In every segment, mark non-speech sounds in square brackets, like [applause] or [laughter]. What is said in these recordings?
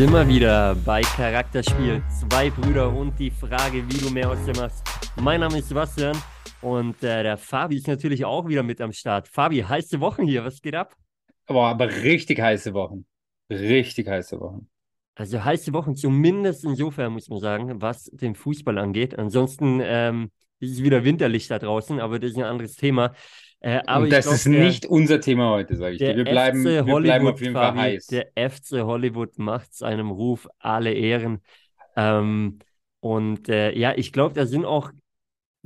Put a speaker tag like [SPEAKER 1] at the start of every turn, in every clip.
[SPEAKER 1] Sind wir wieder bei Charakterspiel. Zwei Brüder und die Frage, wie du mehr aus dir machst. Mein Name ist Sebastian und äh, der Fabi ist natürlich auch wieder mit am Start. Fabi, heiße Wochen hier, was geht ab?
[SPEAKER 2] Boah, aber richtig heiße Wochen. Richtig heiße Wochen.
[SPEAKER 1] Also heiße Wochen, zumindest insofern muss man sagen, was den Fußball angeht. Ansonsten ähm, ist es wieder winterlich da draußen, aber das ist ein anderes Thema.
[SPEAKER 2] Äh, und das glaub, ist der, nicht unser Thema heute, sage ich dir. Wir bleiben, wir bleiben auf jeden Fall heiß.
[SPEAKER 1] Der FC Hollywood macht seinem Ruf alle Ehren. Ähm, und äh, ja, ich glaube, da sind auch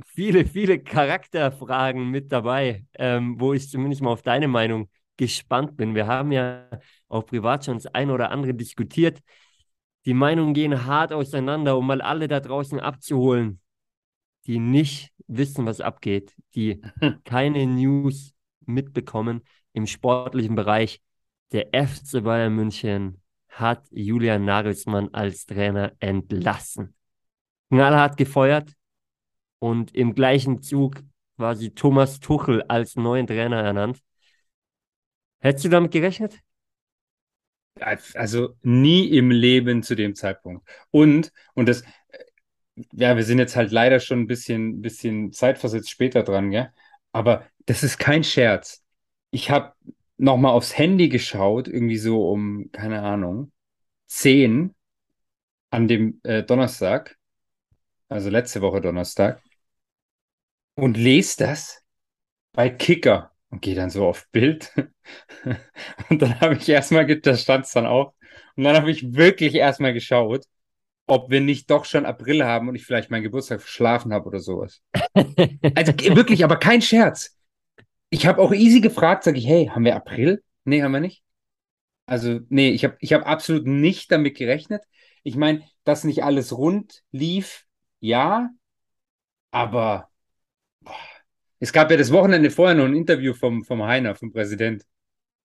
[SPEAKER 1] viele, viele Charakterfragen mit dabei, ähm, wo ich zumindest mal auf deine Meinung gespannt bin. Wir haben ja auch privat schon das eine oder andere diskutiert. Die Meinungen gehen hart auseinander, um mal alle da draußen abzuholen, die nicht wissen, was abgeht, die [laughs] keine News mitbekommen im sportlichen Bereich. Der FC Bayern München hat Julian Nagelsmann als Trainer entlassen. Knallhart gefeuert und im gleichen Zug quasi Thomas Tuchel als neuen Trainer ernannt. Hättest du damit gerechnet?
[SPEAKER 2] Also nie im Leben zu dem Zeitpunkt. Und, und das, ja, wir sind jetzt halt leider schon ein bisschen, bisschen zeitversetzt später dran, gell? Aber das ist kein Scherz. Ich habe nochmal aufs Handy geschaut, irgendwie so um, keine Ahnung, 10 an dem äh, Donnerstag, also letzte Woche Donnerstag, und lese das bei Kicker und gehe dann so auf Bild. [laughs] und dann habe ich erstmal, da stand es dann auch, und dann habe ich wirklich erstmal geschaut ob wir nicht doch schon April haben und ich vielleicht meinen Geburtstag verschlafen habe oder sowas. [laughs] also wirklich, aber kein Scherz. Ich habe auch easy gefragt, sage ich, hey, haben wir April? Nee, haben wir nicht. Also, nee, ich habe ich hab absolut nicht damit gerechnet. Ich meine, dass nicht alles rund lief, ja, aber boah, es gab ja das Wochenende vorher noch ein Interview vom, vom Heiner, vom Präsident,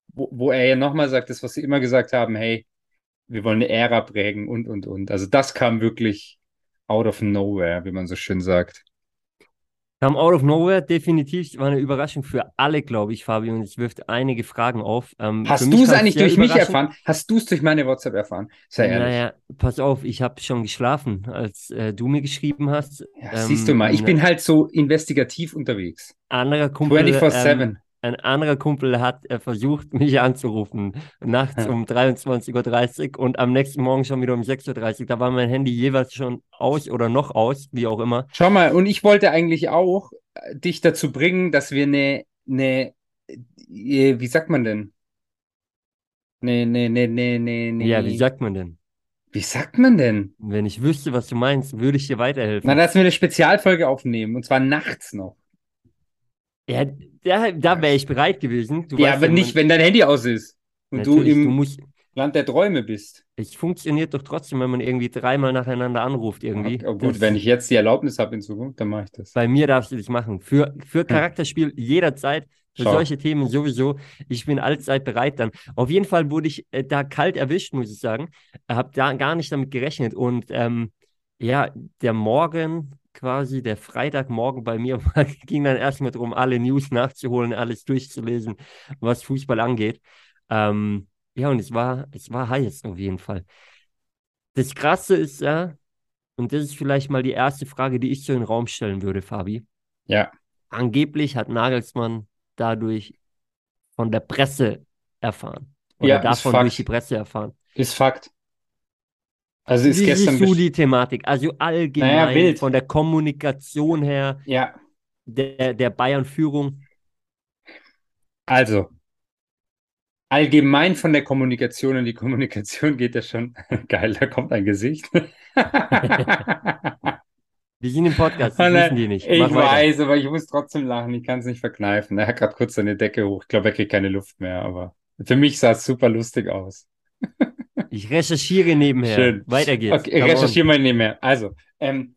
[SPEAKER 2] wo, wo er ja nochmal sagt, das, was sie immer gesagt haben, hey, wir wollen eine Ära prägen und, und, und. Also das kam wirklich out of nowhere, wie man so schön sagt.
[SPEAKER 1] Kam out of nowhere, definitiv. War eine Überraschung für alle, glaube ich, Fabi. Und es wirft einige Fragen auf.
[SPEAKER 2] Ähm, Hast du es eigentlich durch mich erfahren? Hast du es durch meine WhatsApp erfahren?
[SPEAKER 1] Sei ehrlich. Naja, pass auf, ich habe schon geschlafen, als äh, du mir geschrieben hast.
[SPEAKER 2] Ja, ähm, siehst du mal, ich bin halt so investigativ unterwegs.
[SPEAKER 1] Anderer Kumpel. 24-7. Ähm, ein anderer Kumpel hat äh, versucht, [laughs] mich anzurufen, nachts um 23.30 Uhr und am nächsten Morgen schon wieder um 6.30 Uhr. Da war mein Handy jeweils schon aus oder noch aus, wie auch immer.
[SPEAKER 2] Schau mal, und ich wollte eigentlich auch äh, dich dazu bringen, dass wir eine, eine, äh, wie sagt man denn? Nee, nee, nee, nee, nee, nee.
[SPEAKER 1] Ja, wie sagt man denn?
[SPEAKER 2] Wie sagt man denn?
[SPEAKER 1] Wenn ich wüsste, was du meinst, würde ich dir weiterhelfen.
[SPEAKER 2] Na, dass wir eine Spezialfolge aufnehmen und zwar nachts noch.
[SPEAKER 1] Ja, da, da wäre ich bereit gewesen.
[SPEAKER 2] Du ja, aber ja, nicht, wenn dein Handy aus ist und du im du musst, Land der Träume bist.
[SPEAKER 1] Es funktioniert doch trotzdem, wenn man irgendwie dreimal nacheinander anruft irgendwie.
[SPEAKER 2] Okay, oh gut, das, wenn ich jetzt die Erlaubnis habe in Zukunft, dann mache ich das.
[SPEAKER 1] Bei mir darfst du dich machen. Für, für Charakterspiel jederzeit, für Schau. solche Themen sowieso. Ich bin allzeit bereit dann. Auf jeden Fall wurde ich äh, da kalt erwischt, muss ich sagen. Habe da gar nicht damit gerechnet. Und ähm, ja, der Morgen quasi der Freitagmorgen bei mir [laughs] ging dann erstmal darum, alle News nachzuholen, alles durchzulesen, was Fußball angeht. Ähm, ja, und es war, es war heiß auf jeden Fall. Das Krasse ist ja, und das ist vielleicht mal die erste Frage, die ich so in den Raum stellen würde, Fabi.
[SPEAKER 2] Ja.
[SPEAKER 1] Angeblich hat Nagelsmann dadurch von der Presse erfahren. Oder
[SPEAKER 2] ja,
[SPEAKER 1] davon durch die Presse erfahren.
[SPEAKER 2] Ist Fakt.
[SPEAKER 1] Also ist Wie gestern siehst du die Thematik? Also allgemein naja, von der Kommunikation her,
[SPEAKER 2] ja.
[SPEAKER 1] der, der Bayern-Führung.
[SPEAKER 2] Also, allgemein von der Kommunikation und die Kommunikation geht ja schon [laughs] geil, da kommt ein Gesicht. [laughs]
[SPEAKER 1] Wir sind im Podcast, das wissen die nicht.
[SPEAKER 2] Mach ich weiter. weiß, aber ich muss trotzdem lachen, ich kann es nicht verkneifen. Er hat gerade kurz seine Decke hoch. Ich glaube, er kriegt keine Luft mehr, aber für mich sah es super lustig aus. [laughs]
[SPEAKER 1] Ich recherchiere nebenher. Schön. Weiter geht's.
[SPEAKER 2] Okay, ich recherchiere mal nebenher. Also, ähm,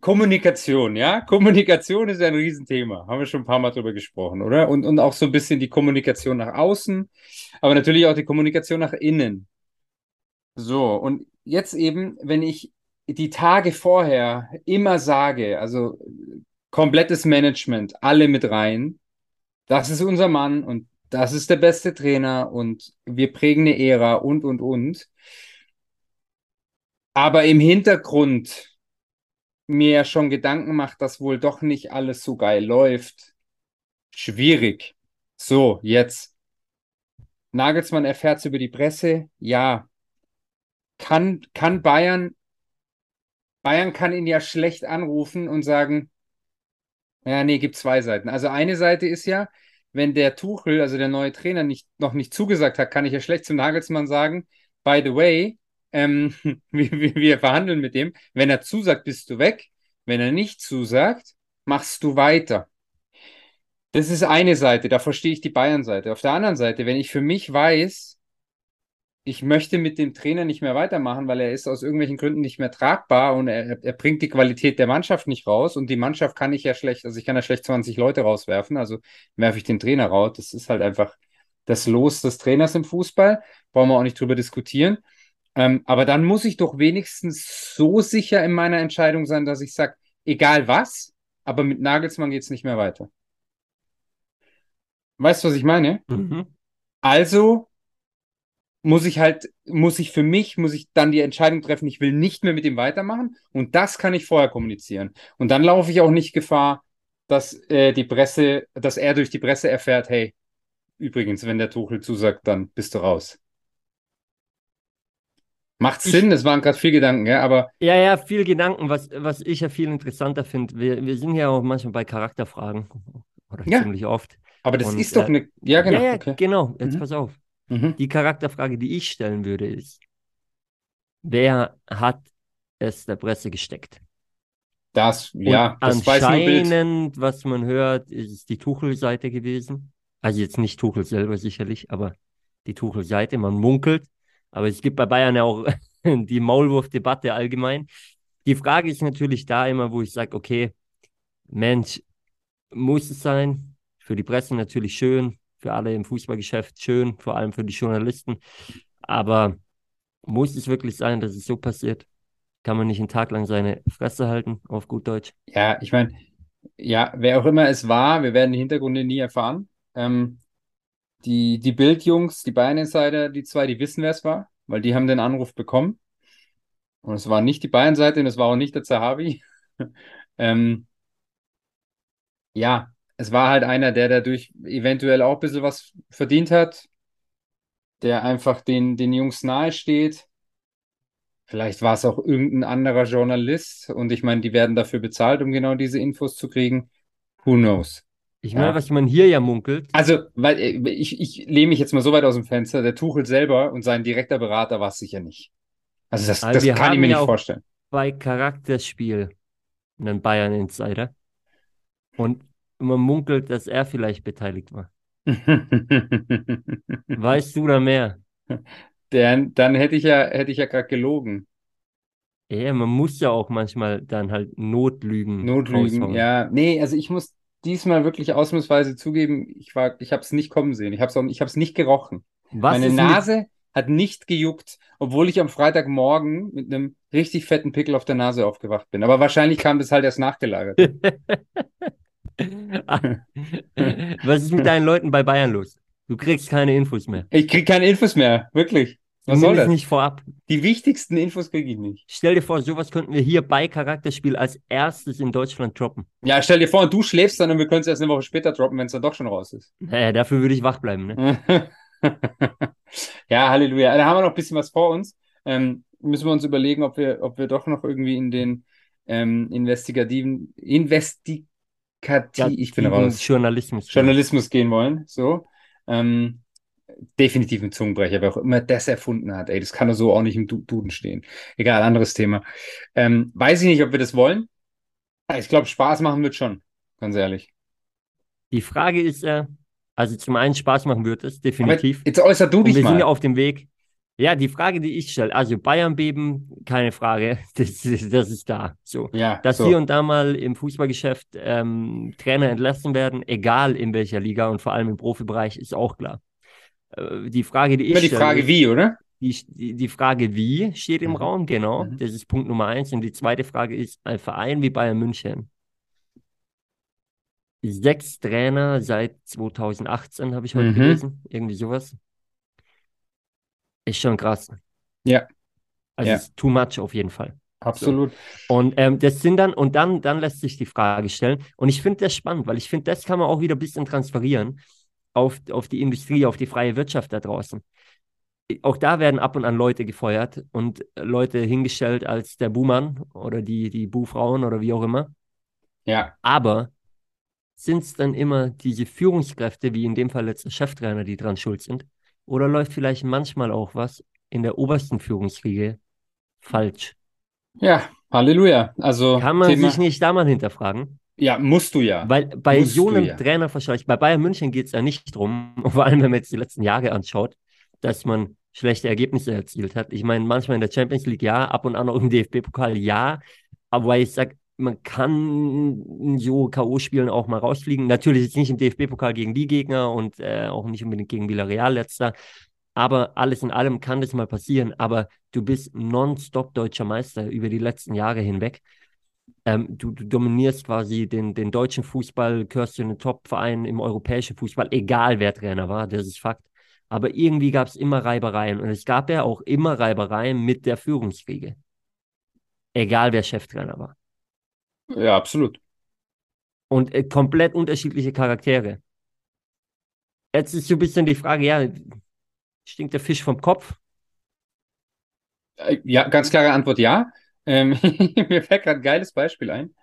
[SPEAKER 2] Kommunikation, ja? Kommunikation ist ja ein Riesenthema. Haben wir schon ein paar Mal drüber gesprochen, oder? Und, und auch so ein bisschen die Kommunikation nach außen, aber natürlich auch die Kommunikation nach innen. So, und jetzt eben, wenn ich die Tage vorher immer sage, also komplettes Management, alle mit rein, das ist unser Mann und das ist der beste Trainer und wir prägen eine Ära und, und, und. Aber im Hintergrund mir ja schon Gedanken macht, dass wohl doch nicht alles so geil läuft. Schwierig. So, jetzt. Nagelsmann erfährt es über die Presse. Ja. Kann, kann Bayern, Bayern kann ihn ja schlecht anrufen und sagen, ja, nee, gibt zwei Seiten. Also eine Seite ist ja, wenn der Tuchel, also der neue Trainer, nicht, noch nicht zugesagt hat, kann ich ja schlecht zum Nagelsmann sagen, by the way, ähm, [laughs] wir, wir verhandeln mit dem. Wenn er zusagt, bist du weg. Wenn er nicht zusagt, machst du weiter. Das ist eine Seite, da verstehe ich die Bayern-Seite. Auf der anderen Seite, wenn ich für mich weiß, ich möchte mit dem Trainer nicht mehr weitermachen, weil er ist aus irgendwelchen Gründen nicht mehr tragbar und er, er bringt die Qualität der Mannschaft nicht raus und die Mannschaft kann ich ja schlecht, also ich kann ja schlecht 20 Leute rauswerfen, also werfe ich den Trainer raus. Das ist halt einfach das Los des Trainers im Fußball, brauchen wir auch nicht drüber diskutieren. Ähm, aber dann muss ich doch wenigstens so sicher in meiner Entscheidung sein, dass ich sage, egal was, aber mit Nagelsmann geht es nicht mehr weiter. Weißt du, was ich meine? Mhm. Also muss ich halt, muss ich für mich, muss ich dann die Entscheidung treffen, ich will nicht mehr mit ihm weitermachen und das kann ich vorher kommunizieren. Und dann laufe ich auch nicht Gefahr, dass äh, die Presse, dass er durch die Presse erfährt, hey, übrigens, wenn der Tuchel zusagt, dann bist du raus. Macht Sinn, es waren gerade viele Gedanken, ja, aber.
[SPEAKER 1] Ja, ja, viel Gedanken, was, was ich ja viel interessanter finde. Wir, wir sind ja auch manchmal bei Charakterfragen [laughs] oder ja, ziemlich oft.
[SPEAKER 2] Aber das Und, ist doch eine. Ja, genau.
[SPEAKER 1] Ja, ja okay. genau. Jetzt mhm. pass auf. Mhm. Die Charakterfrage, die ich stellen würde, ist: Wer hat es der Presse gesteckt?
[SPEAKER 2] Das, ja,
[SPEAKER 1] Und das anscheinend, was man hört, ist die Tuchel-Seite gewesen. Also jetzt nicht Tuchel selber sicherlich, aber die Tuchel-Seite. Man munkelt. Aber es gibt bei Bayern ja auch [laughs] die Maulwurf-Debatte allgemein. Die Frage ist natürlich da immer, wo ich sage, okay, Mensch, muss es sein? Für die Presse natürlich schön, für alle im Fußballgeschäft schön, vor allem für die Journalisten. Aber muss es wirklich sein, dass es so passiert? Kann man nicht einen Tag lang seine Fresse halten, auf gut Deutsch?
[SPEAKER 2] Ja, ich meine, ja, wer auch immer es war, wir werden die Hintergründe nie erfahren. Ähm, die, die Bildjungs, die Bayern-Insider, die zwei, die wissen, wer es war, weil die haben den Anruf bekommen. Und es war nicht die Bayern-Seite und es war auch nicht der Zahavi. [laughs] ähm, ja, es war halt einer, der dadurch eventuell auch ein bisschen was verdient hat, der einfach den, den Jungs nahe steht. Vielleicht war es auch irgendein anderer Journalist und ich meine, die werden dafür bezahlt, um genau diese Infos zu kriegen. Who knows?
[SPEAKER 1] Ich meine, ja. was man hier ja munkelt.
[SPEAKER 2] Also, weil äh, ich, ich lehne mich jetzt mal so weit aus dem Fenster, der Tuchel selber und sein direkter Berater war es sicher nicht. Also das, das kann ich mir ja nicht vorstellen.
[SPEAKER 1] Bei Charakterspiel einen Bayern Insider. Und man munkelt, dass er vielleicht beteiligt war. [laughs] weißt du da mehr?
[SPEAKER 2] Dann, dann hätte ich ja, hätte ich ja gerade gelogen.
[SPEAKER 1] Ja, man muss ja auch manchmal dann halt Notlügen.
[SPEAKER 2] Notlügen, raushauen. ja. Nee, also ich muss diesmal wirklich ausnahmsweise zugeben, ich war, ich habe es nicht kommen sehen. Ich habe es ich nicht gerochen. Was Meine Nase mit... hat nicht gejuckt, obwohl ich am Freitagmorgen mit einem richtig fetten Pickel auf der Nase aufgewacht bin. Aber wahrscheinlich kam das halt erst nachgelagert. [laughs] [laughs]
[SPEAKER 1] Was ist mit deinen Leuten bei Bayern los? Du kriegst keine Infos mehr.
[SPEAKER 2] Ich krieg keine Infos mehr, wirklich.
[SPEAKER 1] Was soll das? nicht vorab.
[SPEAKER 2] Die wichtigsten Infos kriege ich nicht.
[SPEAKER 1] Stell dir vor, sowas könnten wir hier bei Charakterspiel als erstes in Deutschland droppen.
[SPEAKER 2] Ja, stell dir vor, du schläfst dann und wir können es erst eine Woche später droppen, wenn es dann doch schon raus ist.
[SPEAKER 1] Naja, dafür würde ich wach bleiben, ne? [laughs]
[SPEAKER 2] ja, Halleluja. Da haben wir noch ein bisschen was vor uns. Ähm, müssen wir uns überlegen, ob wir, ob wir doch noch irgendwie in den ähm, investigativen, investigativ, ich bin raus.
[SPEAKER 1] Journalismus.
[SPEAKER 2] Journalismus gehen wollen. So. Ähm, definitiv ein Zungenbrecher, wer auch immer das erfunden hat. Ey, das kann doch so auch nicht im Duden stehen. Egal, anderes Thema. Ähm, weiß ich nicht, ob wir das wollen. Ich glaube, Spaß machen wird schon, ganz ehrlich.
[SPEAKER 1] Die Frage ist ja, also zum einen Spaß machen wird es, definitiv.
[SPEAKER 2] Aber jetzt äußer du dich
[SPEAKER 1] Und wir
[SPEAKER 2] mal.
[SPEAKER 1] sind ja auf dem Weg. Ja, die Frage, die ich stelle, also Bayern beben, keine Frage, [laughs] das, das ist da. So,
[SPEAKER 2] ja,
[SPEAKER 1] dass
[SPEAKER 2] so.
[SPEAKER 1] hier und da mal im Fußballgeschäft ähm, Trainer entlassen werden, egal in welcher Liga und vor allem im Profibereich, ist auch klar. Äh, die Frage, die ich
[SPEAKER 2] Immer die Frage wie, oder?
[SPEAKER 1] Die, die, die Frage wie steht im mhm. Raum, genau. Mhm. Das ist Punkt Nummer eins. Und die zweite Frage ist, ein Verein wie Bayern München sechs Trainer seit 2018, habe ich heute
[SPEAKER 2] Mhm.
[SPEAKER 1] gelesen. Irgendwie sowas. Ist schon krass.
[SPEAKER 2] Ja,
[SPEAKER 1] Also
[SPEAKER 2] ja,
[SPEAKER 1] too much auf jeden Fall. So.
[SPEAKER 2] absolut.
[SPEAKER 1] Und ähm, das sind dann, und dann, dann lässt sich die Frage stellen. Und ich finde das spannend, weil ich finde, das kann man auch wieder ein bisschen transferieren auf, auf die Industrie, auf die freie Wirtschaft da draußen. Auch da werden ab und an Leute gefeuert und Leute hingestellt als der Buhmann oder die, die Buhfrauen oder wie auch immer.
[SPEAKER 2] Ja,
[SPEAKER 1] Aber sind es dann immer diese Führungskräfte, wie in dem Fall jetzt der Cheftrainer, die dran schuld sind? Oder läuft vielleicht manchmal auch was in der obersten Führungsriege falsch?
[SPEAKER 2] ja, Halleluja. Also
[SPEAKER 1] Kann man sich
[SPEAKER 2] Thema,
[SPEAKER 1] nicht da mal hinterfragen?
[SPEAKER 2] ja, musst du ja.
[SPEAKER 1] Weil bei
[SPEAKER 2] Musst
[SPEAKER 1] so einem
[SPEAKER 2] ja.
[SPEAKER 1] Trainerverschleiß, bei Bayern München geht es ja nicht drum, [laughs] vor allem wenn man jetzt die letzten Jahre anschaut, dass man schlechte Ergebnisse erzielt hat. Ich meine, manchmal in der Champions League ja, ab und an auch im DFB-Pokal ja, aber ich sag, man kann so K.O.-Spielen auch mal rausfliegen. Natürlich jetzt nicht im DFB-Pokal gegen die Gegner und äh, auch nicht unbedingt gegen Villarreal letzter, aber alles in allem kann das mal passieren. Aber du bist nonstop deutscher Meister über die letzten Jahre hinweg. Ähm, du, du dominierst quasi den, den deutschen Fußball, gehörst zu den Top-Vereinen im europäischen Fußball, egal wer Trainer war, das ist Fakt. Aber irgendwie gab es immer Reibereien und es gab ja auch immer Reibereien mit der Führungsriege, egal wer Cheftrainer war.
[SPEAKER 2] Ja, absolut.
[SPEAKER 1] Und äh, komplett unterschiedliche Charaktere. Jetzt ist so ein bisschen die Frage, ja, stinkt der Fisch vom Kopf?
[SPEAKER 2] Äh, Ja, ganz klare Antwort ja. Ähm, [laughs] mir fällt gerade ein geiles Beispiel ein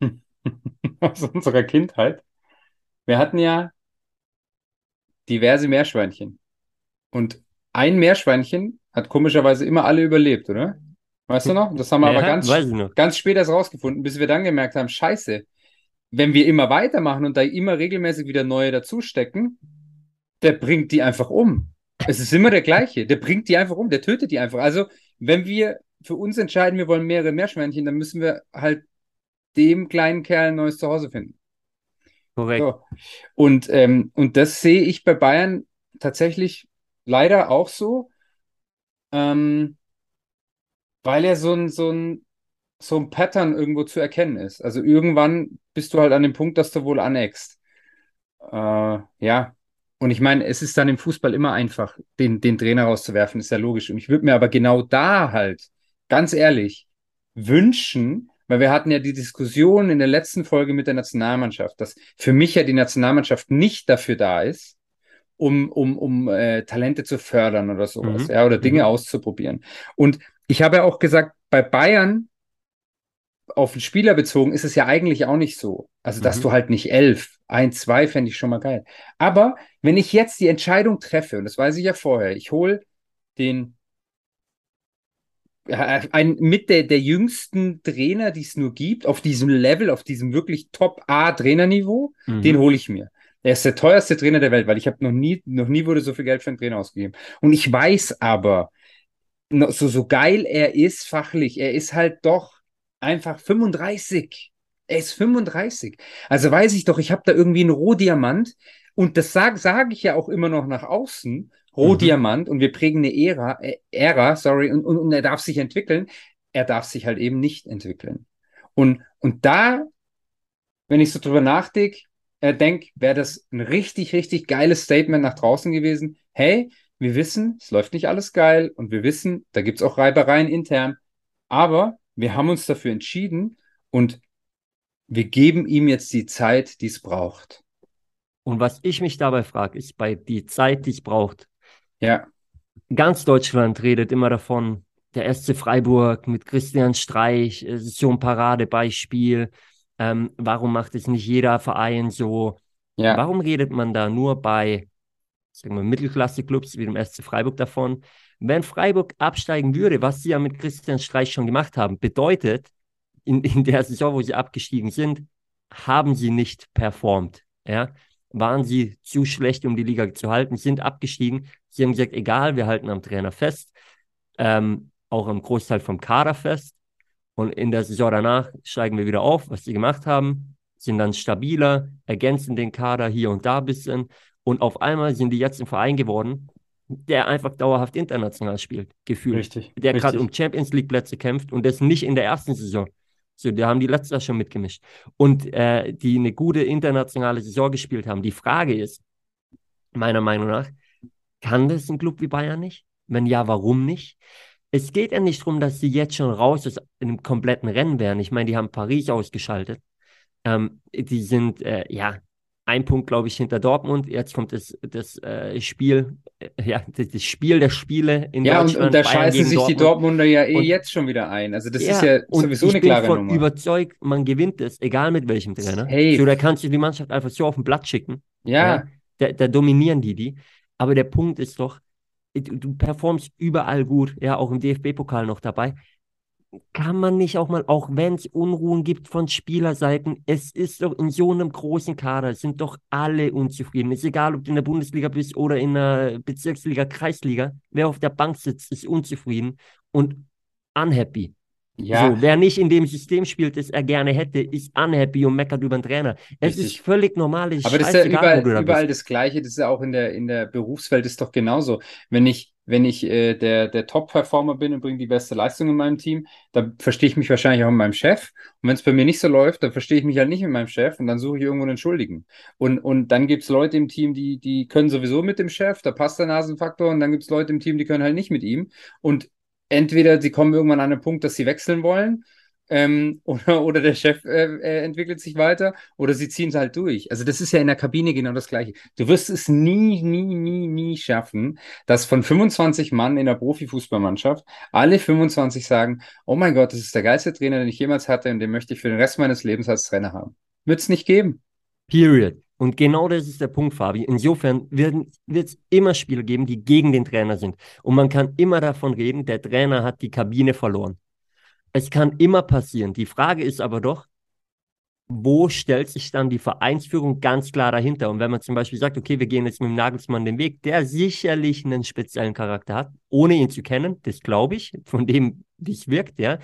[SPEAKER 2] [laughs] aus unserer Kindheit. Wir hatten ja diverse Meerschweinchen. Und ein Meerschweinchen hat komischerweise immer alle überlebt, oder? Weißt du noch? Das haben wir aber
[SPEAKER 1] Ja,
[SPEAKER 2] ganz,
[SPEAKER 1] ich noch.
[SPEAKER 2] ganz spät erst rausgefunden, bis wir dann gemerkt haben, scheiße, wenn wir immer weitermachen und da immer regelmäßig wieder neue dazustecken, der bringt die einfach um. Es ist immer der gleiche. Der bringt die einfach um, der tötet die einfach. Also, wenn wir für uns entscheiden, wir wollen mehrere Meerschweinchen, dann müssen wir halt dem kleinen Kerl ein neues Zuhause finden.
[SPEAKER 1] Korrekt.
[SPEAKER 2] So. Und, ähm, und das sehe ich bei Bayern tatsächlich leider auch so, ähm, weil ja so ein, so ein, so ein Pattern irgendwo zu erkennen ist. Also irgendwann bist du halt an dem Punkt, dass du wohl aneckst. Äh, ja. Und ich meine, es ist dann im Fußball immer einfach, den, den Trainer rauszuwerfen, ist ja logisch. Und ich würde mir aber genau da halt, ganz ehrlich, wünschen, weil wir hatten ja die Diskussion in der letzten Folge mit der Nationalmannschaft, dass für mich ja die Nationalmannschaft nicht dafür da ist, um, um, um äh, Talente zu fördern oder sowas,
[SPEAKER 1] Mhm.
[SPEAKER 2] ja, oder Dinge
[SPEAKER 1] Mhm.
[SPEAKER 2] auszuprobieren. Und ich habe ja auch gesagt, bei Bayern auf den Spieler bezogen ist es ja eigentlich auch nicht so. Also, dass
[SPEAKER 1] Mhm.
[SPEAKER 2] du halt nicht elf, ein, zwei fände ich schon mal geil. Aber wenn ich jetzt die Entscheidung treffe, und das weiß ich ja vorher, ich hole den äh, ein, mit der, der jüngsten Trainer, die es nur gibt, auf diesem Level, auf diesem wirklich Top-A-Trainerniveau,
[SPEAKER 1] Mhm.
[SPEAKER 2] den hole ich mir. Er ist der teuerste Trainer der Welt, weil ich habe noch nie, noch nie wurde so viel Geld für einen Trainer ausgegeben. Und ich weiß aber, so, so geil er ist fachlich, er ist halt doch einfach 35. Er ist 35. Also weiß ich doch, ich habe da irgendwie einen Rohdiamant und das sage sag ich ja auch immer noch nach außen. Rohdiamant und wir prägen eine Ära, äh, Ära, sorry, und, und, und er darf sich entwickeln. Er darf sich halt eben nicht entwickeln. Und, und da, wenn ich so drüber nachdenke, äh, denke, wäre das ein richtig, richtig geiles Statement nach draußen gewesen. Hey, wir wissen, es läuft nicht alles geil und wir wissen, da gibt es auch Reibereien intern, aber wir haben uns dafür entschieden und wir geben ihm jetzt die Zeit, die es braucht.
[SPEAKER 1] Und was ich mich dabei frage, ist bei die Zeit, die es braucht.
[SPEAKER 2] Ja,
[SPEAKER 1] Ganz Deutschland redet immer davon, der SC Freiburg mit Christian Streich, es ist so ein Paradebeispiel. Ähm, warum macht es nicht jeder Verein so?
[SPEAKER 2] ja,
[SPEAKER 1] Warum redet man da nur bei, sagen wir, Mittelklasse-Clubs wie dem SC Freiburg davon? Wenn Freiburg absteigen würde, was sie ja mit Christian Streich schon gemacht haben, bedeutet, in, [laughs] in der Saison, wo sie abgestiegen sind, haben sie nicht performt. Ja? Waren sie zu schlecht, um die Liga zu halten, sind abgestiegen. Sie haben gesagt, egal, wir halten am Trainer fest, ähm, auch am Großteil vom Kader fest. Und in der Saison danach steigen wir wieder auf, was sie gemacht haben, sind dann stabiler, ergänzen den Kader hier und da ein bisschen. Und auf einmal sind die jetzt ein Verein geworden, der einfach dauerhaft international spielt, gefühlt.
[SPEAKER 2] richtig,
[SPEAKER 1] Der gerade um Champions League Plätze kämpft und das nicht in der ersten Saison, So, die haben die letztes Jahr schon mitgemischt. Und äh, die eine gute internationale Saison gespielt haben. Die Frage ist, meiner Meinung nach, kann das ein Club wie Bayern nicht? Wenn ja, warum nicht? Es geht ja nicht darum, dass sie jetzt schon raus aus einem kompletten Rennen wären. Ich meine, die haben Paris ausgeschaltet. Ähm, die sind, äh, ja, ein Punkt, glaube ich, hinter Dortmund. Jetzt kommt das, das äh, Spiel, äh, ja, das, Spiel der Spiele in
[SPEAKER 2] ja,
[SPEAKER 1] Deutschland.
[SPEAKER 2] Ja, und, und, da Bayern scheißen sich Dortmund. die Dortmunder ja eh und, jetzt schon wieder ein. Also das ja, ist ja sowieso eine klare Nummer. Ich bin
[SPEAKER 1] überzeugt, man gewinnt es, egal mit welchem Trainer. Safe. So, da kannst du die Mannschaft einfach so auf den Blatt schicken.
[SPEAKER 2] Ja. ja
[SPEAKER 1] da, da dominieren die die. Aber der Punkt ist doch, du, du performst überall gut, ja, auch im DFB-Pokal noch dabei kann man nicht auch mal, auch wenn es Unruhen gibt von Spielerseiten, es ist doch in so einem großen Kader, sind doch alle unzufrieden. Ist egal, ob du in der Bundesliga bist oder in der Bezirksliga, Kreisliga, wer auf der Bank sitzt, ist unzufrieden und unhappy. Ja. So, wer nicht in dem System spielt, das er gerne hätte, ist unhappy und meckert über den Trainer. Es Richtig. ist völlig normal.
[SPEAKER 2] Aber das ist ja überall, da überall das Gleiche. Das ist ja auch in der, in der Berufswelt ist doch genauso. Wenn ich, wenn ich äh, der, der Top-Performer bin und bringe die beste Leistung in meinem Team, dann verstehe ich mich wahrscheinlich auch mit meinem Chef. Und wenn es bei mir nicht so läuft, dann verstehe ich mich halt nicht mit meinem Chef und dann suche ich irgendwo einen Schuldigen. Und, und dann gibt es Leute im Team, die, die können sowieso mit dem Chef, da passt der Nasenfaktor, und dann gibt es Leute im Team, die können halt nicht mit ihm. Und entweder sie kommen irgendwann an einen Punkt, dass sie wechseln wollen, ähm, oder, oder der Chef äh, äh, entwickelt sich weiter, oder sie ziehen es halt durch. Also das ist ja in der Kabine genau das Gleiche. Du wirst es nie, nie, nie, nie schaffen, dass von 25 Mann in der Profifußballmannschaft alle 25 sagen, oh mein Gott, das ist der geilste Trainer, den ich jemals hatte und den möchte ich für den Rest meines Lebens als Trainer haben. Wird es nicht geben.
[SPEAKER 1] Period. Und genau das ist der Punkt, Fabi. Insofern wird es immer Spiele geben, die gegen den Trainer sind. Und man kann immer davon reden, der Trainer hat die Kabine verloren. Es kann immer passieren. Die Frage ist aber doch, wo stellt sich dann die Vereinsführung ganz klar dahinter? Und wenn man zum Beispiel sagt, okay, wir gehen jetzt mit dem Nagelsmann den Weg, der sicherlich einen speziellen Charakter hat, ohne ihn zu kennen, das glaube ich, [laughs] von dem, wie es wirkt, ja.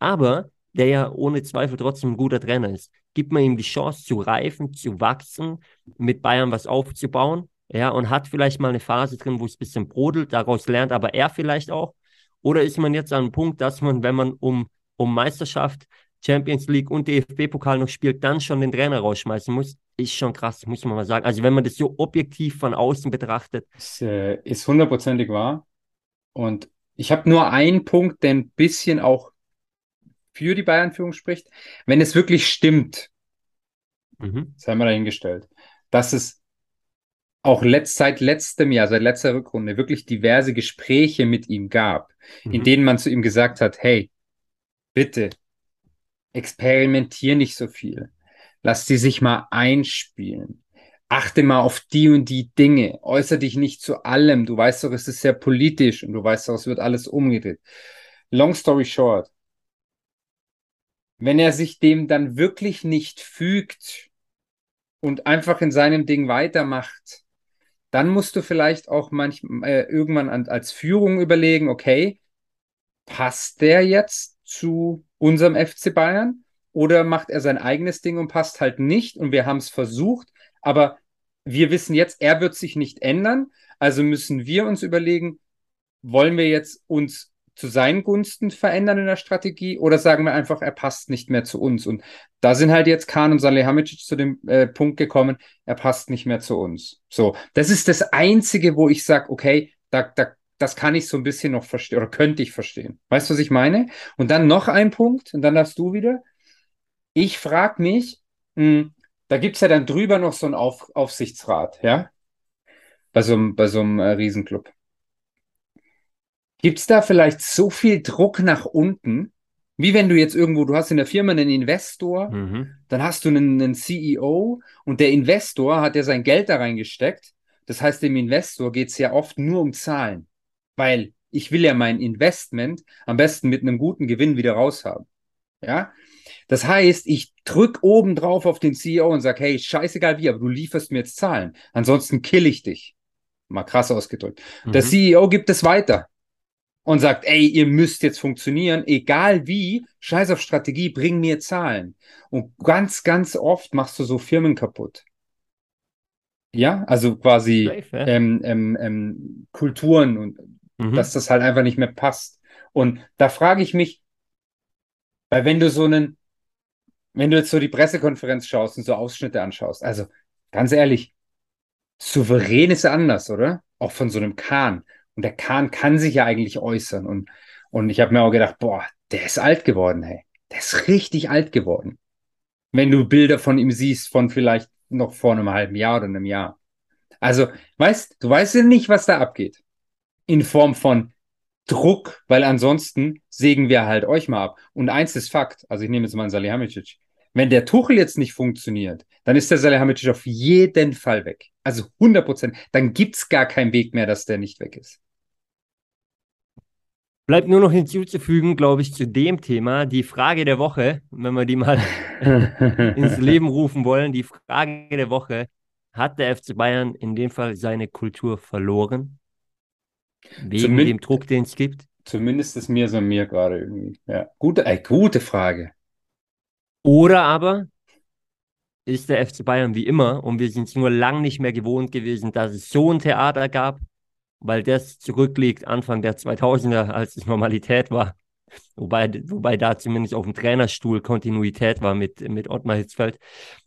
[SPEAKER 1] Aber der ja ohne Zweifel trotzdem ein guter Trainer ist gibt man ihm die Chance zu reifen, zu wachsen, mit Bayern was aufzubauen. Ja, und hat vielleicht mal eine Phase drin, wo es ein bisschen brodelt, daraus lernt aber er vielleicht auch. Oder ist man jetzt an einem Punkt, dass man, wenn man um, um Meisterschaft, Champions League und DFB-Pokal noch spielt, dann schon den Trainer rausschmeißen muss? Ist schon krass, muss man mal sagen. Also, wenn man das so objektiv von außen betrachtet.
[SPEAKER 2] Das äh, ist hundertprozentig wahr. Und ich habe nur einen Punkt, der ein bisschen auch für die Bayern-Führung spricht, wenn es wirklich stimmt, mhm. sei mal dahingestellt, dass es auch letzt, seit letztem Jahr, seit letzter Rückrunde wirklich diverse Gespräche mit ihm gab, mhm. in denen man zu ihm gesagt hat, hey, bitte, experimentier nicht so viel. Lass die sich mal einspielen. Achte mal auf die und die Dinge. Äußere dich nicht zu allem. Du weißt doch, es ist sehr politisch und du weißt doch, es wird alles umgedreht. Long story short wenn er sich dem dann wirklich nicht fügt und einfach in seinem Ding weitermacht, dann musst du vielleicht auch manchmal äh, irgendwann an, als Führung überlegen, okay, passt der jetzt zu unserem FC Bayern oder macht er sein eigenes Ding und passt halt nicht und wir haben es versucht, aber wir wissen jetzt, er wird sich nicht ändern, also müssen wir uns überlegen, wollen wir jetzt uns zu seinen Gunsten verändern in der Strategie oder sagen wir einfach, er passt nicht mehr zu uns? Und da sind halt jetzt Kahn und Salihamidzic zu dem äh, Punkt gekommen, er passt nicht mehr zu uns. So, das ist das Einzige, wo ich sage, okay, da, da, das kann ich so ein bisschen noch verstehen oder könnte ich verstehen. Weißt du, was ich meine? Und dann noch ein Punkt und dann darfst du wieder. Ich frage mich, mh, hm, da gibt es ja dann drüber noch so einen Auf Aufsichtsrat, ja? Bei so einem, bei so einem äh, Riesenclub. Gibt es da vielleicht so viel Druck nach unten, wie wenn du jetzt irgendwo, du hast in der Firma einen Investor, mhm. dann hast du einen, einen, CEO und der Investor hat ja sein Geld da reingesteckt. Das heißt, dem Investor geht es ja oft nur um Zahlen, weil ich will ja mein Investment am besten mit einem guten Gewinn wieder raushaben. Ja, das heißt, ich drück oben drauf auf den CEO und sag, hey, scheißegal wie, aber du lieferst mir jetzt Zahlen. Ansonsten kill ich dich. Mal krass ausgedrückt. Mhm. Der CEO gibt es weiter und sagt, ey, ihr müsst jetzt funktionieren, egal wie, scheiß auf Strategie, bring mir Zahlen. Und ganz, ganz oft machst du so Firmen kaputt. Ja, also quasi Safe, ja. ähm, ähm, ähm, Kulturen und mhm. dass das halt einfach nicht mehr passt. Und da frage ich mich, weil wenn du so einen, wenn du jetzt so die Pressekonferenz schaust und so Ausschnitte anschaust, also ganz ehrlich, souverän ist anders, oder? Auch von so einem Kahn. Und der Kahn kann sich ja eigentlich äußern. Und, und ich habe mir auch gedacht, boah, der ist alt geworden, hey. Der ist richtig alt geworden. Wenn du Bilder von ihm siehst, von vielleicht noch vor einem halben Jahr oder einem Jahr. Also, weißt, du weißt ja nicht, was da abgeht. In Form von Druck, weil ansonsten sägen wir halt euch mal ab. Und eins ist Fakt, also ich nehme jetzt mal einen Salihamidzic. Wenn der Tuchel jetzt nicht funktioniert, dann ist der Salihamidzic auf jeden Fall weg. Also 100 Prozent. Dann gibt's gar keinen Weg mehr, dass der nicht weg ist.
[SPEAKER 1] Bleibt nur noch hinzuzufügen, glaube ich, zu dem Thema die Frage der Woche, wenn wir die mal [laughs] ins Leben rufen wollen. Die Frage der Woche: Hat der FC Bayern in dem Fall seine Kultur verloren? Wegen
[SPEAKER 2] Zumin-
[SPEAKER 1] dem Druck, den es gibt?
[SPEAKER 2] Zumindest ist mir so mir gerade irgendwie. Ja, gute, äh, gute Frage.
[SPEAKER 1] Oder aber ist der FC Bayern wie immer und wir sind es nur lang nicht mehr gewohnt gewesen, dass es so ein Theater gab, weil das zurückliegt Anfang der 2000er, als es Normalität war. Wobei, wobei da zumindest auf dem Trainerstuhl Kontinuität war mit, mit Ottmar Hitzfeld.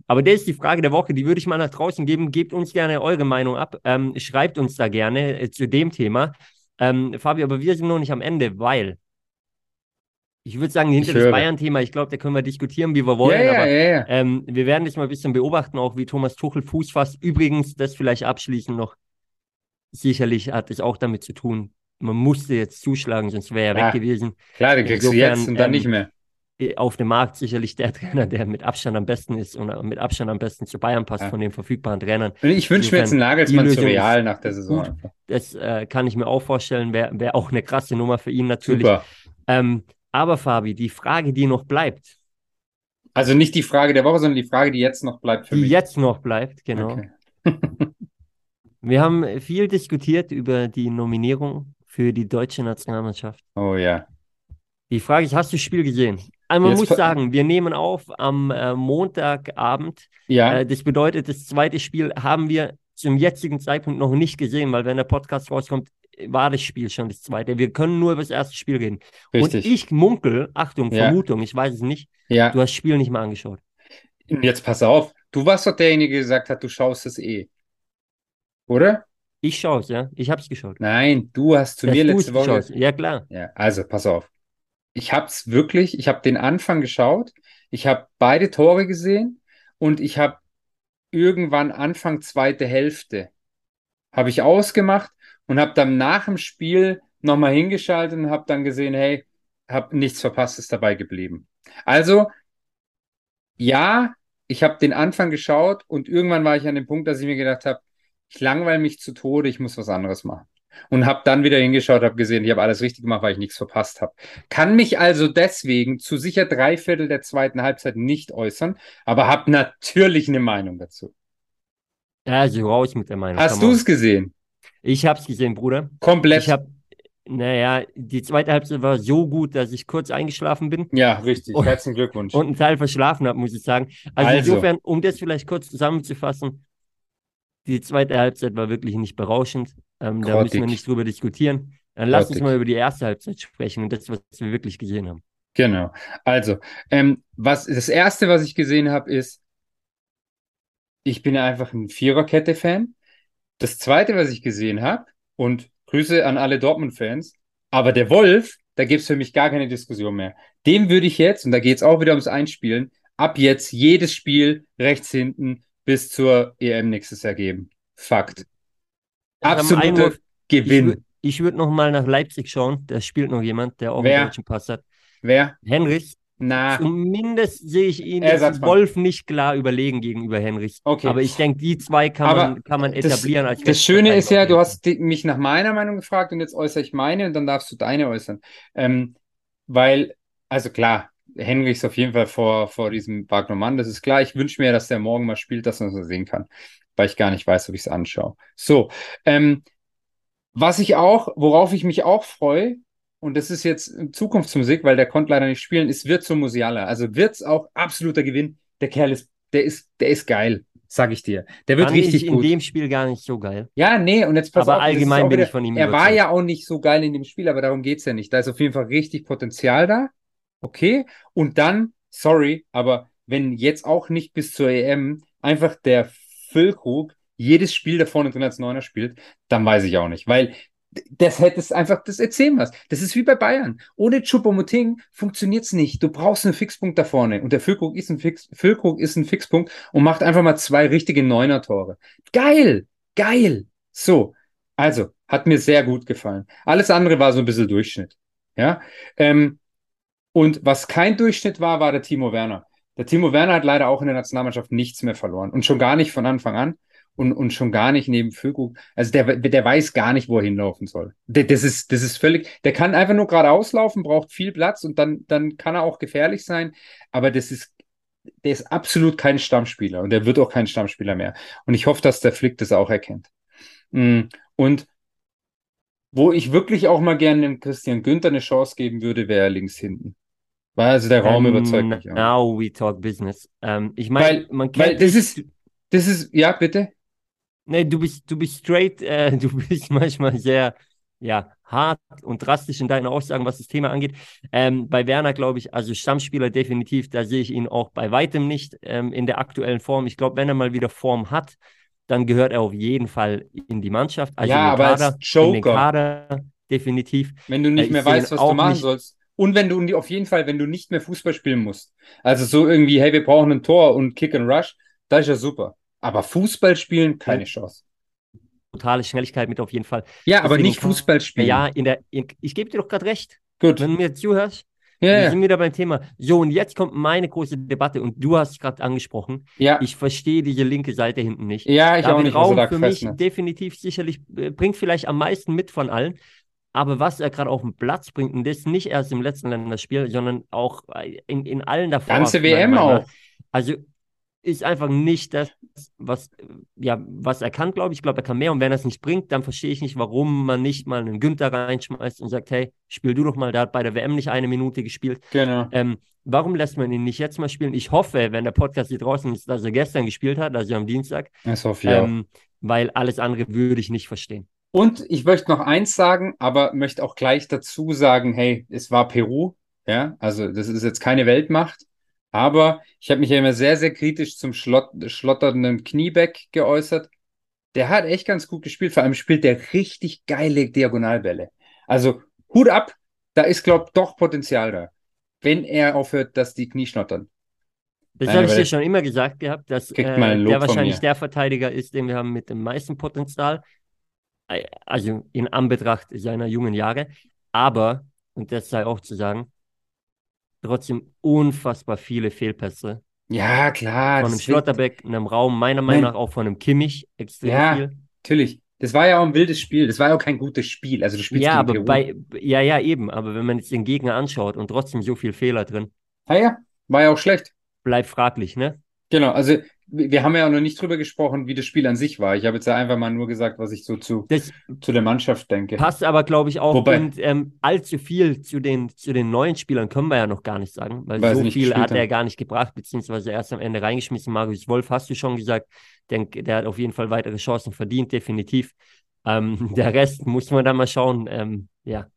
[SPEAKER 1] Aber das ist die Frage der Woche, die würde ich mal nach draußen geben. Gebt uns gerne eure Meinung ab. Ähm, schreibt uns da gerne äh, zu dem Thema. Ähm, Fabio, aber wir sind noch nicht am Ende, weil ich würde sagen, hinter das. Bayern-Thema, ich glaube, da können wir diskutieren, wie wir wollen.
[SPEAKER 2] ja, ja,
[SPEAKER 1] aber
[SPEAKER 2] ja,
[SPEAKER 1] ähm, wir werden das mal ein bisschen beobachten, auch wie Thomas Tuchel Fuß fasst. Übrigens, das vielleicht abschließend noch. Sicherlich hat es auch damit zu tun, man musste jetzt zuschlagen, sonst wäre er weg gewesen.
[SPEAKER 2] Klar, den kriegst du
[SPEAKER 1] Insofern,
[SPEAKER 2] jetzt und dann
[SPEAKER 1] ähm,
[SPEAKER 2] nicht mehr.
[SPEAKER 1] Eh, Auf dem Markt sicherlich der [laughs] Trainer, der mit Abstand am besten ist und mit Abstand am besten zu Bayern passt von den verfügbaren Trainern.
[SPEAKER 2] Ich wünsche mir jetzt einen Nagelsmann zu Real nach der Saison.
[SPEAKER 1] gut. Das äh, kann ich mir auch vorstellen, wäre wär auch eine krasse Nummer für ihn natürlich.
[SPEAKER 2] Super.
[SPEAKER 1] Ähm, aber Fabi, die Frage, die noch bleibt,
[SPEAKER 2] Also nicht die Frage der Woche, sondern die Frage, die jetzt noch bleibt für
[SPEAKER 1] die
[SPEAKER 2] mich.
[SPEAKER 1] jetzt noch bleibt, genau.
[SPEAKER 2] Okay. [laughs]
[SPEAKER 1] Wir haben viel diskutiert über die Nominierung für die deutsche Nationalmannschaft.
[SPEAKER 2] Oh ja.
[SPEAKER 1] Die Frage ist, hast du das Spiel gesehen? Also man
[SPEAKER 2] Jetzt
[SPEAKER 1] muss sagen, wir nehmen auf am äh, Montagabend.
[SPEAKER 2] Ja,
[SPEAKER 1] Äh, das bedeutet, das zweite Spiel haben wir zum jetzigen Zeitpunkt noch nicht gesehen, weil wenn der Podcast rauskommt, war das Spiel schon das zweite. Wir können nur über das erste Spiel reden.
[SPEAKER 2] richtig.
[SPEAKER 1] Und ich munkel, Achtung,
[SPEAKER 2] Ja.
[SPEAKER 1] Vermutung, ich weiß es nicht,
[SPEAKER 2] ja.
[SPEAKER 1] du hast das Spiel nicht mal angeschaut.
[SPEAKER 2] Jetzt pass auf. Du warst doch derjenige, der gesagt hat, du schaust es eh. Oder?
[SPEAKER 1] Ich schaue es, ja. Ich habe es geschaut.
[SPEAKER 2] Nein, du hast zu
[SPEAKER 1] Dass
[SPEAKER 2] mir letzte
[SPEAKER 1] es
[SPEAKER 2] Woche.
[SPEAKER 1] geschaut. Ja, klar.
[SPEAKER 2] Ja, also pass auf. Ich hab's wirklich, ich habe den Anfang geschaut, ich habe beide Tore gesehen und ich habe irgendwann Anfang zweite Hälfte habe ich ausgemacht und habe dann nach dem Spiel nochmal hingeschaltet und habe dann gesehen, hey, habe nichts verpasst, ist dabei geblieben. Also ja, ich habe den Anfang geschaut und irgendwann war ich an dem Punkt, dass ich mir gedacht habe, ich langweile mich zu Tode, ich muss was anderes machen. Und habe dann wieder hingeschaut, habe gesehen, ich habe alles richtig gemacht, weil ich nichts verpasst habe. Kann mich also deswegen zu sicher drei Viertel der zweiten Halbzeit nicht äußern, aber habe natürlich eine Meinung dazu.
[SPEAKER 1] Also raus mit der Meinung.
[SPEAKER 2] Hast du es gesehen?
[SPEAKER 1] Ich habe es gesehen, Bruder.
[SPEAKER 2] Komplett.
[SPEAKER 1] Ich habe, naja, die zweite Halbzeit war so gut, dass ich kurz eingeschlafen bin
[SPEAKER 2] ja, richtig.
[SPEAKER 1] Und-
[SPEAKER 2] Herzlichen Glückwunsch.
[SPEAKER 1] und einen Teil verschlafen habe, muss ich sagen. Also,
[SPEAKER 2] Also.
[SPEAKER 1] insofern, um das vielleicht kurz zusammenzufassen, die zweite Halbzeit war wirklich nicht berauschend. Ähm, da müssen wir nicht drüber diskutieren. Dann lass uns mal über die erste Halbzeit sprechen und das, was wir wirklich gesehen haben.
[SPEAKER 2] Genau. Also, ähm, was, das erste, was ich gesehen habe, ist, ich bin einfach ein Viererkette-Fan. Das zweite, was ich gesehen habe, und Grüße an alle Dortmund-Fans, aber der Wolf, da gibt es für mich gar keine Diskussion mehr. Dem würde ich jetzt, und da geht es auch wieder ums Einspielen, ab jetzt jedes Spiel rechts hinten bis zur EM nächstes Jahr geben. Fakt.
[SPEAKER 1] Ich
[SPEAKER 2] Absoluter.
[SPEAKER 1] Ich,
[SPEAKER 2] Gewinn.
[SPEAKER 1] wür- ich würde noch mal nach Leipzig schauen. Da spielt noch jemand, der auch
[SPEAKER 2] Wer?
[SPEAKER 1] einen deutschen Pass hat.
[SPEAKER 2] Wer?
[SPEAKER 1] Henrich.
[SPEAKER 2] Na,
[SPEAKER 1] Zumindest sehe ich ihn
[SPEAKER 2] mal.
[SPEAKER 1] Wolf nicht klar überlegen gegenüber Henrich.
[SPEAKER 2] Okay.
[SPEAKER 1] Aber ich denke, die zwei kann
[SPEAKER 2] Aber
[SPEAKER 1] man, kann man
[SPEAKER 2] das-
[SPEAKER 1] etablieren als
[SPEAKER 2] Das Schöne ist ja, du hast mich nach meiner Meinung gefragt und jetzt äußere ich meine und dann darfst du deine äußern. Ähm, weil, also klar, Henrich ist auf jeden Fall vor, vor diesem Wagnermann, das ist klar. Ich wünsche mir, dass der morgen mal spielt, dass man es so sehen kann, weil ich gar nicht weiß, ob ich es anschaue. So, ähm, was ich auch, worauf ich mich auch freue, und das ist jetzt Zukunftsmusik, weil der konnte leider nicht spielen, ist Virzo Musiala. Also Wirtz auch absoluter Gewinn. Der Kerl ist, der ist, der ist geil, sag ich dir. Der wird
[SPEAKER 1] Fand
[SPEAKER 2] richtig
[SPEAKER 1] ich in
[SPEAKER 2] gut.
[SPEAKER 1] dem Spiel gar nicht so geil.
[SPEAKER 2] Ja, nee, und jetzt pass
[SPEAKER 1] Aber
[SPEAKER 2] auf, ist
[SPEAKER 1] allgemein bin
[SPEAKER 2] wieder,
[SPEAKER 1] ich von ihm
[SPEAKER 2] Er war ja auch nicht so geil in dem Spiel, aber darum geht's ja nicht. Da ist auf jeden Fall richtig Potenzial da. Okay. Und dann, sorry, aber wenn jetzt auch nicht bis zur EM einfach der Füllkrug jedes Spiel da vorne drin als Neuner spielt, dann weiß ich auch nicht. Weil das hätte es einfach, das erzählen was. Das ist wie bei Bayern. Ohne Choupo-Moting funktioniert es nicht. Du brauchst einen Fixpunkt da vorne. Und der Füllkrug ist ein, Fix, Füllkrug ist ein Fixpunkt und macht einfach mal zwei richtige Neuner-Tore. Geil! Geil! So, also, hat mir sehr gut gefallen. Alles andere war so ein bisschen Durchschnitt. Ja. Ähm, und was kein Durchschnitt war, war der Timo Werner. Der Timo Werner hat leider auch in der Nationalmannschaft nichts mehr verloren. Und schon gar nicht von Anfang an und, und schon gar nicht neben Füllkrug. Also der, der weiß gar nicht, wo er hinlaufen soll. Der, das, ist, das ist völlig, der kann einfach nur geradeaus laufen, braucht viel Platz und dann, dann kann er auch gefährlich sein. Aber das ist, der ist absolut kein Stammspieler und der wird auch kein Stammspieler mehr. Und ich hoffe, dass der Flick das auch erkennt. Mm, und wo ich wirklich auch mal gerne dem Christian Günther eine Chance geben würde, wäre links hinten. Weil also der Raum um, ähm, überzeugt mich.
[SPEAKER 1] Auch. Now we talk business. Ähm, ich meine,
[SPEAKER 2] man kennt weil das ist, das ist, ja, bitte.
[SPEAKER 1] Nee, du bist, du bist straight, äh, [laughs] du bist manchmal sehr, ja, hart und drastisch in deinen Aussagen, was das Thema angeht. Ähm, bei Werner glaube ich, also Stammspieler definitiv, da sehe ich ihn auch bei weitem nicht ähm, in der aktuellen Form. Ich glaube, wenn er mal wieder Form hat, dann gehört er auf jeden Fall in die Mannschaft.
[SPEAKER 2] Also ja, aber Kader, als Joker. In den
[SPEAKER 1] Kader, definitiv.
[SPEAKER 2] Wenn du nicht äh, mehr weißt, was du machen nicht, sollst. Und wenn du auf jeden Fall, wenn du nicht mehr Fußball spielen musst. Also so irgendwie, hey, wir brauchen ein Tor und Kick and Rush, da ist ja super. Aber Fußball spielen, keine Chance.
[SPEAKER 1] Totale Schnelligkeit mit auf jeden Fall.
[SPEAKER 2] Ja, Deswegen aber nicht Fußball spielen.
[SPEAKER 1] Ja, in der, in, ich gebe dir doch gerade recht.
[SPEAKER 2] Gut.
[SPEAKER 1] Wenn du mir zuhörst,
[SPEAKER 2] ja,
[SPEAKER 1] wir sind wieder beim Thema. So, und jetzt kommt meine große Debatte und du hast es gerade angesprochen.
[SPEAKER 2] Ja.
[SPEAKER 1] Ich verstehe diese linke Seite hinten nicht.
[SPEAKER 2] Ja, ich
[SPEAKER 1] David
[SPEAKER 2] auch nicht.
[SPEAKER 1] Raum für mich ne? definitiv sicherlich, äh, bringt vielleicht am meisten mit von allen. Aber was er gerade auf den Platz bringt, und das nicht erst im letzten Länderspiel, sondern auch in, in allen davor.
[SPEAKER 2] Ganze WM auch.
[SPEAKER 1] Also ist einfach nicht das, was, ja, was er kann, glaube ich. Ich glaube, er kann mehr. Und wenn er es nicht bringt, dann verstehe ich nicht, warum man nicht mal einen Günther reinschmeißt und sagt, hey, spiel du doch mal. Der hat bei der WM nicht eine Minute gespielt.
[SPEAKER 2] Genau.
[SPEAKER 1] Ähm, warum lässt man ihn nicht jetzt mal spielen? Ich hoffe, wenn der Podcast hier draußen ist, dass er gestern gespielt hat, also am Dienstag.
[SPEAKER 2] Das hoffe ich ähm,
[SPEAKER 1] auch. Weil alles andere würde ich nicht verstehen.
[SPEAKER 2] Und ich möchte noch eins sagen, aber möchte auch gleich dazu sagen, hey, es war Peru. Ja, also das ist jetzt keine Weltmacht. Aber ich habe mich ja immer sehr, sehr kritisch zum Schlott schlotternden Knieback geäußert. Der hat echt ganz gut gespielt. Vor allem spielt der richtig geile Diagonalbälle. Also Hut ab, da ist, glaube ich, doch Potenzial da. Wenn er aufhört, dass die Knie schnottern.
[SPEAKER 1] Das habe ich dir schon immer gesagt gehabt, dass äh, der wahrscheinlich der Verteidiger ist, den wir haben mit dem meisten Potenzial. Äh, also in Anbetracht seiner jungen Jahre. Aber, und das sei auch zu sagen, trotzdem unfassbar viele Fehlpässe.
[SPEAKER 2] Ja, klar.
[SPEAKER 1] Von einem Schlotterbeck, einem Raum, meiner Meinung nach auch von einem Kimmich extrem
[SPEAKER 2] ja,
[SPEAKER 1] viel.
[SPEAKER 2] Natürlich. Das war ja auch ein wildes Spiel. Das war ja auch kein gutes Spiel. Also du spielst
[SPEAKER 1] ja, aber
[SPEAKER 2] Peru.
[SPEAKER 1] bei ja, ja, eben. Aber wenn man jetzt den Gegner anschaut und trotzdem so viel Fehler drin.
[SPEAKER 2] Ja, ja, war ja auch schlecht.
[SPEAKER 1] Bleibt fraglich, ne?
[SPEAKER 2] Genau, also wir haben ja auch noch nicht drüber gesprochen, wie das Spiel an sich war. Ich habe jetzt ja einfach mal nur gesagt, was ich so zu, das zu der Mannschaft denke.
[SPEAKER 1] Passt aber, glaube ich, auch.
[SPEAKER 2] Wobei,
[SPEAKER 1] und ähm, allzu viel zu den, zu den neuen Spielern können wir ja noch gar nicht sagen, weil, weil so viel hat er gar nicht gebracht, beziehungsweise erst am Ende reingeschmissen. Marius Wolf hast du schon gesagt, denke, der hat auf jeden Fall weitere Chancen verdient, definitiv. Ähm, [laughs] der Rest muss man dann mal schauen. Ähm, ja,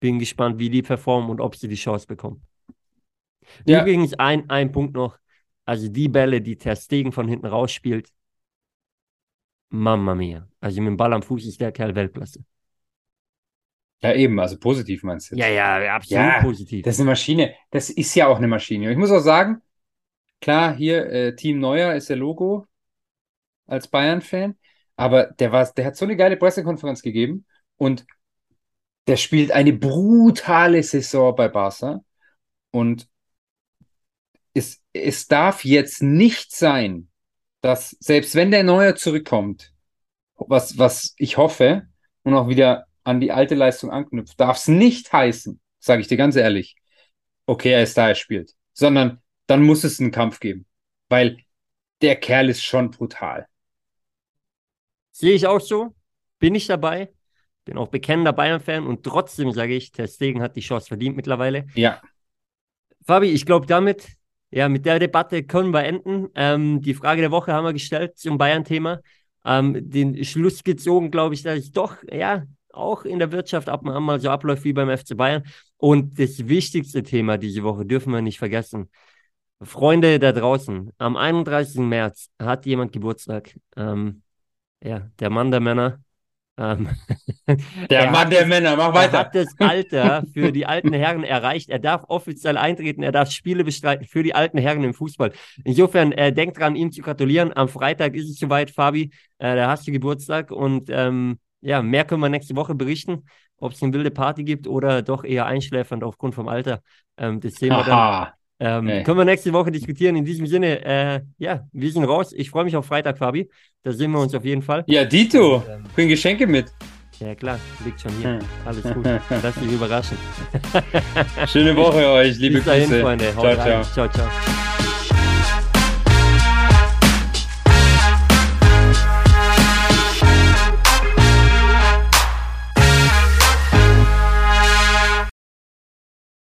[SPEAKER 1] bin gespannt, wie die performen und ob sie die Chance bekommen. Ja. Übrigens, ein, ein Punkt noch also die Bälle, die Ter Stegen von hinten rausspielt, Mamma mia. Also mit dem Ball am Fuß ist der Kerl Weltklasse.
[SPEAKER 2] Ja, eben, also positiv meinst du?
[SPEAKER 1] Ja, ja, absolut ja, positiv.
[SPEAKER 2] Das ist eine Maschine. Das ist ja auch eine Maschine. Ich muss auch sagen, klar, hier äh, Team Neuer ist der Logo als Bayern-Fan, aber der, war, der hat so eine geile Pressekonferenz gegeben und der spielt eine brutale Saison bei Barca und es, es darf jetzt nicht sein, dass selbst wenn der Neue zurückkommt, was, was ich hoffe und auch wieder an die alte Leistung anknüpft, darf es nicht heißen, sage ich dir ganz ehrlich, okay, er ist da, er spielt, sondern dann muss es einen Kampf geben, weil der Kerl ist schon brutal.
[SPEAKER 1] Sehe ich auch so, bin ich dabei, bin auch bekennender Bayern-Fan und trotzdem sage ich, Ter Stegen hat die Chance verdient mittlerweile.
[SPEAKER 2] Ja.
[SPEAKER 1] Fabi, ich glaube, damit ja, mit der Debatte können wir enden. Ähm, die Frage der Woche haben wir gestellt zum Bayern-Thema. Ähm, den Schluss gezogen, glaube ich, dass es doch, ja, auch in der Wirtschaft ab und an mal so abläuft wie beim FC Bayern. Und das wichtigste Thema diese Woche dürfen wir nicht vergessen. Freunde da draußen, am 31. März hat jemand Geburtstag. Ähm, ja, der Mann der Männer. Ähm, [laughs]
[SPEAKER 2] Der Mann der Männer, mach
[SPEAKER 1] er
[SPEAKER 2] weiter.
[SPEAKER 1] hat das Alter für die alten Herren erreicht. Er darf offiziell eintreten, er darf Spiele bestreiten für die alten Herren im Fußball. Insofern, äh, denkt dran, ihm zu gratulieren. Am Freitag ist es soweit, Fabi. Äh, da hast du Geburtstag und ähm, ja, mehr können wir nächste Woche berichten, ob es eine wilde Party gibt oder doch eher einschläfernd aufgrund vom Alter. Ähm, das sehen wir dann. Ähm,
[SPEAKER 2] Nee.
[SPEAKER 1] Können wir nächste Woche diskutieren. In diesem Sinne, äh, ja, wir sind raus. Ich freue mich auf Freitag, Fabi. Da sehen wir uns auf jeden Fall.
[SPEAKER 2] Ja, Dito,
[SPEAKER 1] Ähm,
[SPEAKER 2] bring Geschenke mit.
[SPEAKER 1] Ja, klar, liegt schon hier.
[SPEAKER 2] Hm.
[SPEAKER 1] Alles gut. Lass dich überraschen. [laughs]
[SPEAKER 2] Schöne Woche euch, [laughs] liebe
[SPEAKER 1] Bis dahin,
[SPEAKER 2] Grüße.
[SPEAKER 1] Freunde.
[SPEAKER 2] Ciao, ciao.
[SPEAKER 1] ciao, ciao.